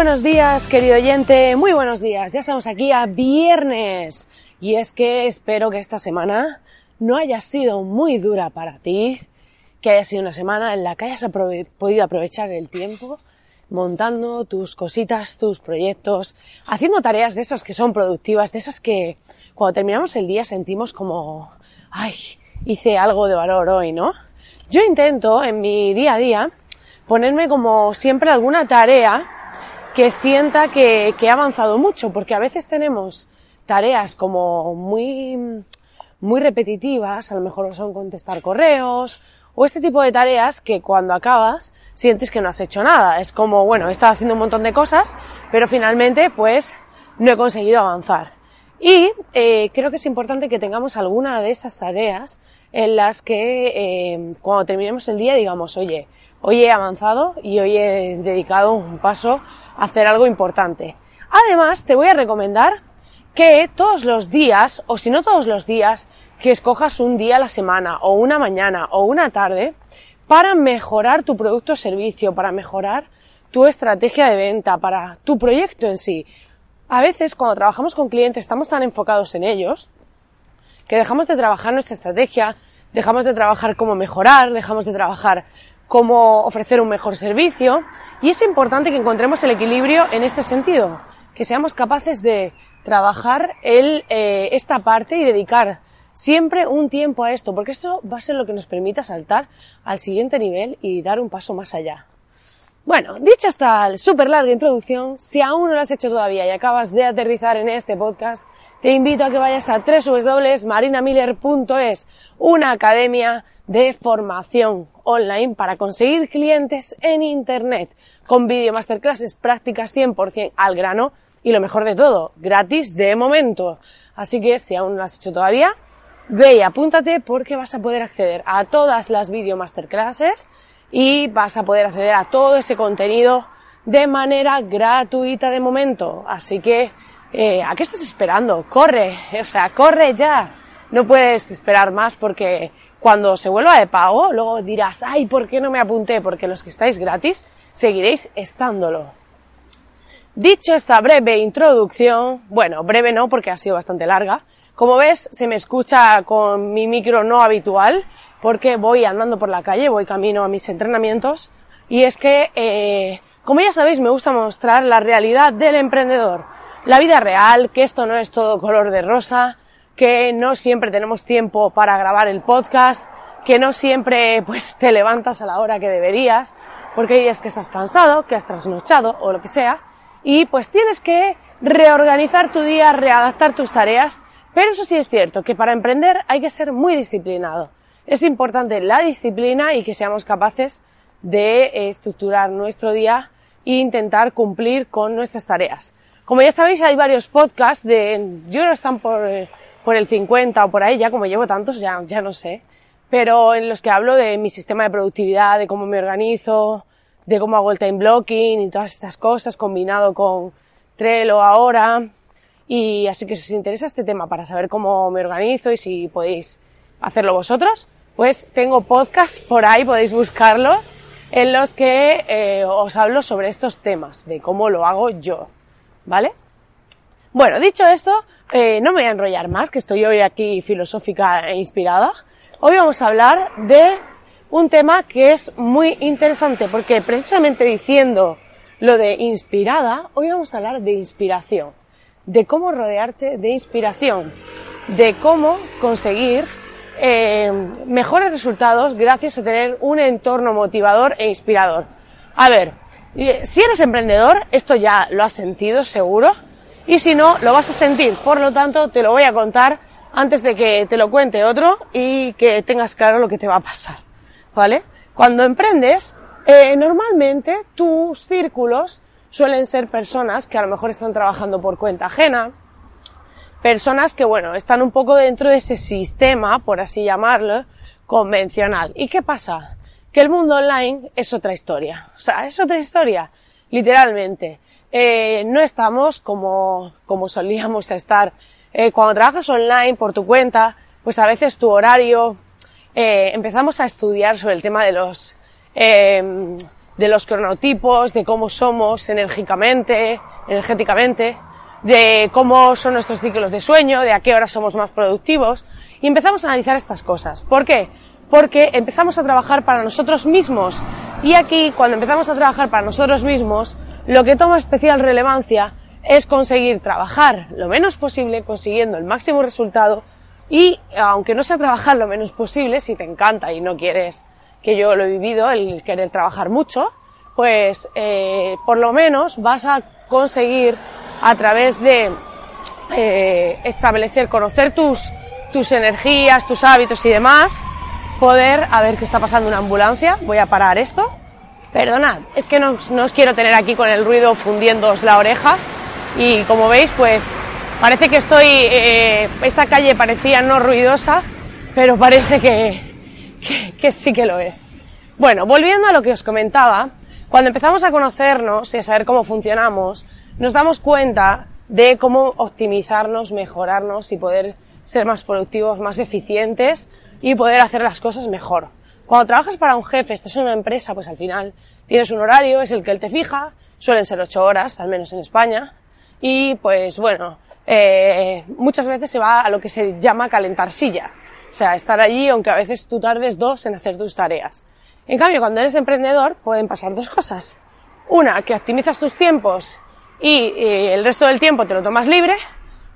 Buenos días, querido oyente, muy buenos días. Ya estamos aquí a viernes y es que espero que esta semana no haya sido muy dura para ti, que haya sido una semana en la que hayas podido aprovechar el tiempo montando tus cositas, tus proyectos, haciendo tareas de esas que son productivas, de esas que cuando terminamos el día sentimos como, ay, hice algo de valor hoy, ¿no? Yo intento en mi día a día ponerme como siempre alguna tarea que sienta que, que, he avanzado mucho, porque a veces tenemos tareas como muy, muy repetitivas, a lo mejor son contestar correos, o este tipo de tareas que cuando acabas sientes que no has hecho nada. Es como, bueno, he estado haciendo un montón de cosas, pero finalmente pues no he conseguido avanzar. Y eh, creo que es importante que tengamos alguna de esas tareas en las que eh, cuando terminemos el día digamos, oye, hoy he avanzado y hoy he dedicado un paso hacer algo importante. Además, te voy a recomendar que todos los días, o si no todos los días, que escojas un día a la semana, o una mañana, o una tarde, para mejorar tu producto o servicio, para mejorar tu estrategia de venta, para tu proyecto en sí. A veces, cuando trabajamos con clientes, estamos tan enfocados en ellos, que dejamos de trabajar nuestra estrategia, dejamos de trabajar cómo mejorar, dejamos de trabajar cómo ofrecer un mejor servicio y es importante que encontremos el equilibrio en este sentido, que seamos capaces de trabajar el, eh, esta parte y dedicar siempre un tiempo a esto, porque esto va a ser lo que nos permita saltar al siguiente nivel y dar un paso más allá. Bueno, dicha esta súper larga introducción, si aún no lo has hecho todavía y acabas de aterrizar en este podcast, te invito a que vayas a www.marinamiller.es, una academia de formación online para conseguir clientes en Internet, con vídeo masterclasses prácticas 100% al grano y lo mejor de todo, gratis de momento. Así que si aún no lo has hecho todavía, ve y apúntate porque vas a poder acceder a todas las video masterclasses y vas a poder acceder a todo ese contenido de manera gratuita de momento. Así que, eh, ¿a qué estás esperando? Corre, o sea, corre ya. No puedes esperar más porque cuando se vuelva de pago, luego dirás, ay, ¿por qué no me apunté? Porque los que estáis gratis, seguiréis estándolo. Dicho esta breve introducción, bueno, breve no porque ha sido bastante larga, como ves se me escucha con mi micro no habitual porque voy andando por la calle, voy camino a mis entrenamientos y es que, eh, como ya sabéis, me gusta mostrar la realidad del emprendedor, la vida real, que esto no es todo color de rosa, que no siempre tenemos tiempo para grabar el podcast, que no siempre pues te levantas a la hora que deberías, porque hay días que estás cansado, que has trasnochado o lo que sea, y pues tienes que reorganizar tu día, readaptar tus tareas, pero eso sí es cierto, que para emprender hay que ser muy disciplinado. Es importante la disciplina y que seamos capaces de estructurar nuestro día e intentar cumplir con nuestras tareas. Como ya sabéis, hay varios podcasts de, yo no están por, eh, por el 50 o por ahí, ya como llevo tantos, ya, ya no sé, pero en los que hablo de mi sistema de productividad, de cómo me organizo, de cómo hago el time blocking y todas estas cosas combinado con Trello ahora. Y así que si os interesa este tema para saber cómo me organizo y si podéis hacerlo vosotros, pues tengo podcasts por ahí, podéis buscarlos, en los que eh, os hablo sobre estos temas, de cómo lo hago yo, ¿vale? Bueno, dicho esto, eh, no me voy a enrollar más, que estoy hoy aquí filosófica e inspirada. Hoy vamos a hablar de un tema que es muy interesante, porque precisamente diciendo lo de inspirada, hoy vamos a hablar de inspiración. de cómo rodearte de inspiración, de cómo conseguir eh, mejores resultados gracias a tener un entorno motivador e inspirador. A ver, si eres emprendedor, esto ya lo has sentido seguro, y si no, lo vas a sentir. Por lo tanto, te lo voy a contar antes de que te lo cuente otro y que tengas claro lo que te va a pasar. ¿Vale? Cuando emprendes, eh, normalmente tus círculos suelen ser personas que a lo mejor están trabajando por cuenta ajena, personas que, bueno, están un poco dentro de ese sistema, por así llamarlo, convencional. ¿Y qué pasa? Que el mundo online es otra historia. O sea, es otra historia, literalmente. Eh, no estamos como, como solíamos estar. Eh, cuando trabajas online por tu cuenta, pues a veces tu horario, eh, empezamos a estudiar sobre el tema de los, eh, de los cronotipos, de cómo somos enérgicamente, energéticamente, de cómo son nuestros ciclos de sueño, de a qué hora somos más productivos, y empezamos a analizar estas cosas. ¿Por qué? Porque empezamos a trabajar para nosotros mismos. Y aquí, cuando empezamos a trabajar para nosotros mismos, lo que toma especial relevancia es conseguir trabajar lo menos posible, consiguiendo el máximo resultado, y aunque no sea trabajar lo menos posible, si te encanta y no quieres, que yo lo he vivido, el querer trabajar mucho, pues eh, por lo menos vas a conseguir a través de eh, establecer, conocer tus, tus energías, tus hábitos y demás, poder, a ver qué está pasando una ambulancia, voy a parar esto. Perdonad, es que no, no os quiero tener aquí con el ruido fundiéndoos la oreja y como veis pues parece que estoy, eh, esta calle parecía no ruidosa, pero parece que, que, que sí que lo es. Bueno, volviendo a lo que os comentaba, cuando empezamos a conocernos y a saber cómo funcionamos, nos damos cuenta de cómo optimizarnos, mejorarnos y poder ser más productivos, más eficientes y poder hacer las cosas mejor. Cuando trabajas para un jefe, estás en una empresa, pues al final tienes un horario, es el que él te fija, suelen ser ocho horas, al menos en España, y pues bueno, eh, muchas veces se va a lo que se llama calentar silla, o sea, estar allí aunque a veces tú tardes dos en hacer tus tareas. En cambio, cuando eres emprendedor pueden pasar dos cosas. Una, que optimizas tus tiempos y, el resto del tiempo te lo tomas libre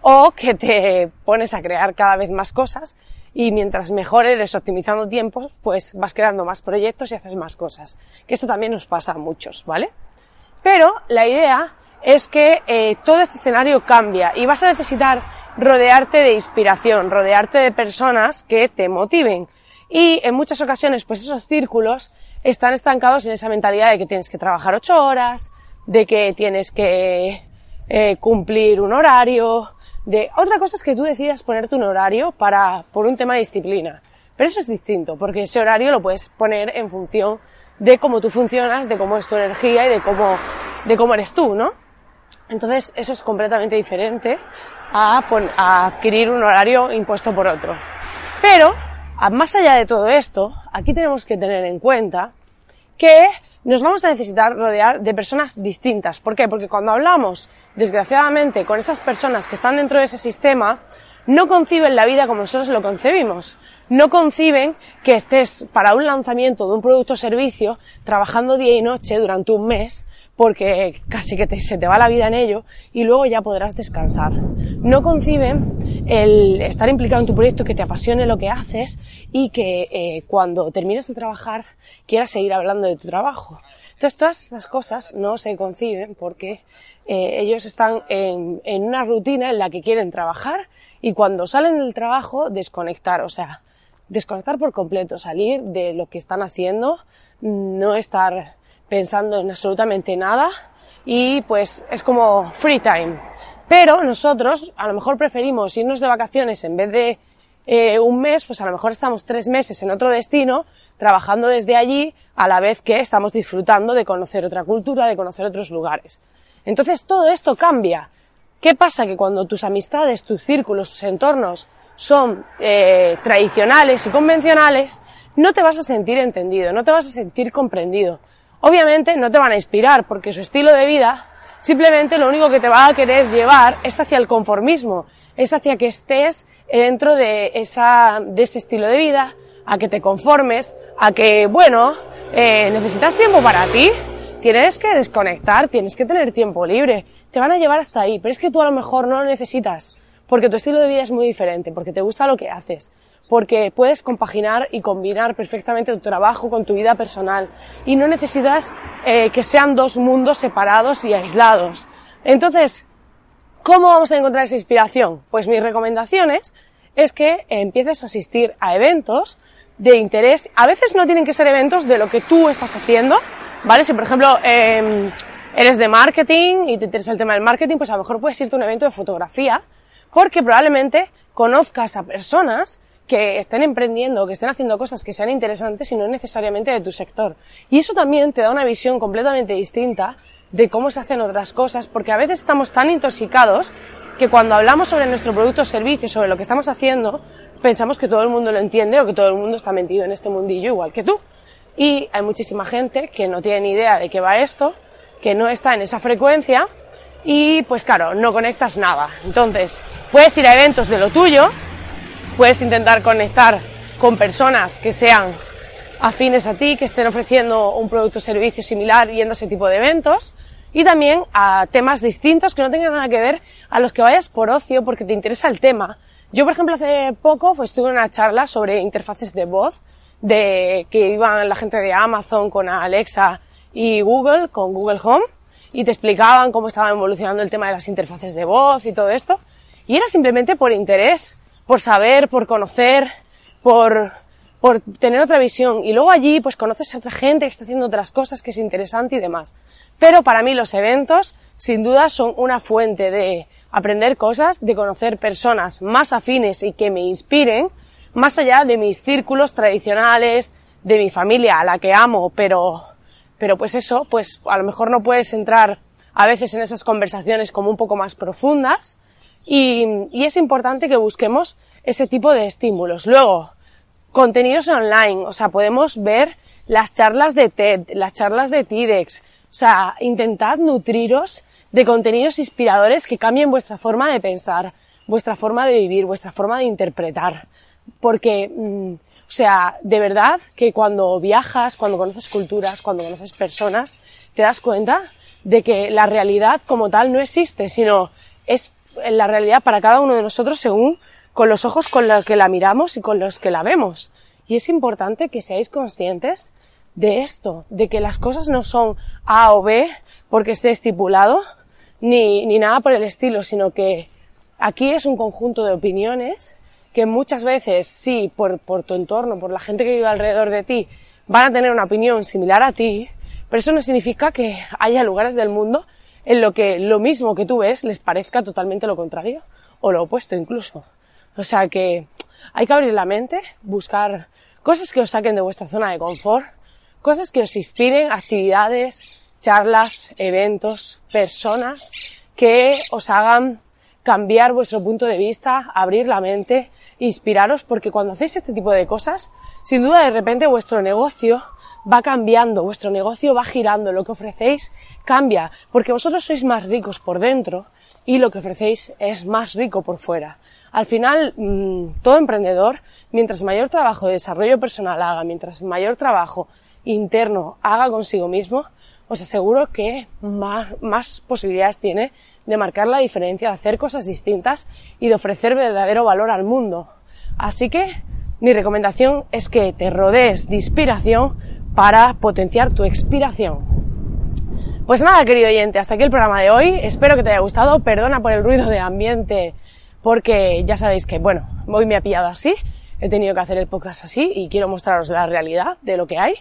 o que te pones a crear cada vez más cosas y mientras mejor eres optimizando tiempos, pues vas creando más proyectos y haces más cosas. Que esto también nos pasa a muchos, ¿vale? Pero la idea es que eh, todo este escenario cambia y vas a necesitar rodearte de inspiración, rodearte de personas que te motiven. Y en muchas ocasiones, pues esos círculos están estancados en esa mentalidad de que tienes que trabajar ocho horas, de que tienes que eh, cumplir un horario, de otra cosa es que tú decidas ponerte un horario para por un tema de disciplina. Pero eso es distinto, porque ese horario lo puedes poner en función de cómo tú funcionas, de cómo es tu energía y de cómo, de cómo eres tú, ¿no? Entonces, eso es completamente diferente a, a adquirir un horario impuesto por otro. Pero, más allá de todo esto, aquí tenemos que tener en cuenta que nos vamos a necesitar rodear de personas distintas. ¿Por qué? Porque cuando hablamos, desgraciadamente, con esas personas que están dentro de ese sistema, no conciben la vida como nosotros lo concebimos. No conciben que estés para un lanzamiento de un producto o servicio trabajando día y noche durante un mes porque casi que se te va la vida en ello y luego ya podrás descansar. No conciben el estar implicado en tu proyecto, que te apasione lo que haces y que eh, cuando termines de trabajar quieras seguir hablando de tu trabajo. Entonces todas estas cosas no se conciben porque eh, ellos están en, en una rutina en la que quieren trabajar y cuando salen del trabajo desconectar, o sea, desconectar por completo, salir de lo que están haciendo, no estar pensando en absolutamente nada y pues es como free time. Pero nosotros a lo mejor preferimos irnos de vacaciones en vez de eh, un mes, pues a lo mejor estamos tres meses en otro destino, trabajando desde allí, a la vez que estamos disfrutando de conocer otra cultura, de conocer otros lugares. Entonces todo esto cambia. ¿Qué pasa? Que cuando tus amistades, tus círculos, tus entornos son eh, tradicionales y convencionales, no te vas a sentir entendido, no te vas a sentir comprendido. Obviamente no te van a inspirar porque su estilo de vida simplemente lo único que te va a querer llevar es hacia el conformismo, es hacia que estés dentro de, esa, de ese estilo de vida, a que te conformes, a que, bueno, eh, necesitas tiempo para ti, tienes que desconectar, tienes que tener tiempo libre, te van a llevar hasta ahí, pero es que tú a lo mejor no lo necesitas, porque tu estilo de vida es muy diferente, porque te gusta lo que haces, porque puedes compaginar y combinar perfectamente tu trabajo con tu vida personal y no necesitas eh, que sean dos mundos separados y aislados. Entonces, ¿cómo vamos a encontrar esa inspiración? Pues mis recomendaciones es que empieces a asistir a eventos de interés. A veces no tienen que ser eventos de lo que tú estás haciendo, ¿vale? Si por ejemplo eh, eres de marketing y te interesa el tema del marketing, pues a lo mejor puedes irte a un evento de fotografía, porque probablemente conozcas a personas que estén emprendiendo, que estén haciendo cosas que sean interesantes y no necesariamente de tu sector. Y eso también te da una visión completamente distinta de cómo se hacen otras cosas, porque a veces estamos tan intoxicados que cuando hablamos sobre nuestro producto o servicio, sobre lo que estamos haciendo, pensamos que todo el mundo lo entiende o que todo el mundo está metido en este mundillo igual que tú. Y hay muchísima gente que no tiene ni idea de qué va esto, que no está en esa frecuencia y pues claro, no conectas nada. Entonces, puedes ir a eventos de lo tuyo, puedes intentar conectar con personas que sean afines a ti, que estén ofreciendo un producto o servicio similar yendo a ese tipo de eventos, y también a temas distintos que no tengan nada que ver a los que vayas por ocio porque te interesa el tema. Yo, por ejemplo, hace poco pues, estuve en una charla sobre interfaces de voz, de que iban la gente de Amazon con Alexa y Google, con Google Home, y te explicaban cómo estaba evolucionando el tema de las interfaces de voz y todo esto. Y era simplemente por interés por saber, por conocer, por, por tener otra visión. Y luego allí, pues conoces a otra gente que está haciendo otras cosas que es interesante y demás. Pero para mí los eventos, sin duda, son una fuente de aprender cosas, de conocer personas más afines y que me inspiren, más allá de mis círculos tradicionales, de mi familia a la que amo, pero, pero pues eso, pues a lo mejor no puedes entrar a veces en esas conversaciones como un poco más profundas, y, es importante que busquemos ese tipo de estímulos. Luego, contenidos online, o sea, podemos ver las charlas de TED, las charlas de TEDx, o sea, intentad nutriros de contenidos inspiradores que cambien vuestra forma de pensar, vuestra forma de vivir, vuestra forma de interpretar. Porque, mm, o sea, de verdad que cuando viajas, cuando conoces culturas, cuando conoces personas, te das cuenta de que la realidad como tal no existe, sino es la realidad para cada uno de nosotros según con los ojos con los que la miramos y con los que la vemos. Y es importante que seáis conscientes de esto, de que las cosas no son A o B porque esté estipulado, ni, ni nada por el estilo, sino que aquí es un conjunto de opiniones que muchas veces, sí, por, por tu entorno, por la gente que vive alrededor de ti, van a tener una opinión similar a ti, pero eso no significa que haya lugares del mundo en lo que lo mismo que tú ves les parezca totalmente lo contrario o lo opuesto incluso. O sea que hay que abrir la mente, buscar cosas que os saquen de vuestra zona de confort, cosas que os inspiren, actividades, charlas, eventos, personas que os hagan cambiar vuestro punto de vista, abrir la mente, inspiraros, porque cuando hacéis este tipo de cosas, sin duda de repente vuestro negocio va cambiando, vuestro negocio va girando, lo que ofrecéis cambia, porque vosotros sois más ricos por dentro y lo que ofrecéis es más rico por fuera. Al final, mm, todo emprendedor, mientras mayor trabajo de desarrollo personal haga, mientras mayor trabajo interno haga consigo mismo, os aseguro que más, más posibilidades tiene de marcar la diferencia, de hacer cosas distintas y de ofrecer verdadero valor al mundo. Así que mi recomendación es que te rodees de inspiración para potenciar tu expiración. Pues nada, querido oyente, hasta aquí el programa de hoy. Espero que te haya gustado. Perdona por el ruido de ambiente, porque ya sabéis que, bueno, hoy me ha pillado así. He tenido que hacer el podcast así y quiero mostraros la realidad de lo que hay.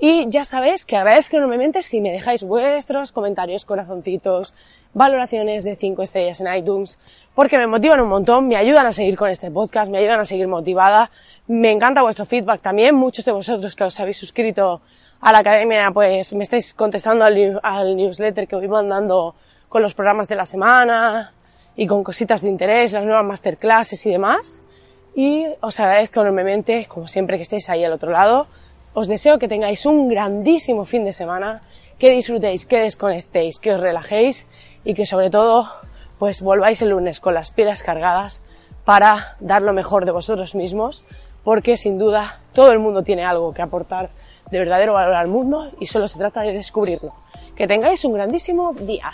Y ya sabéis que agradezco enormemente si me dejáis vuestros comentarios, corazoncitos, valoraciones de 5 estrellas en iTunes, porque me motivan un montón, me ayudan a seguir con este podcast, me ayudan a seguir motivada. Me encanta vuestro feedback también. Muchos de vosotros que os habéis suscrito a la academia, pues me estáis contestando al, newsletter que voy mandando con los programas de la semana y con cositas de interés, las nuevas masterclasses y demás. Y os agradezco enormemente, como siempre, que estéis ahí al otro lado. Os deseo que tengáis un grandísimo fin de semana, que disfrutéis, que desconectéis, que os relajéis y que sobre todo pues volváis el lunes con las pilas cargadas para dar lo mejor de vosotros mismos, porque sin duda todo el mundo tiene algo que aportar de verdadero valor al mundo y solo se trata de descubrirlo. Que tengáis un grandísimo día.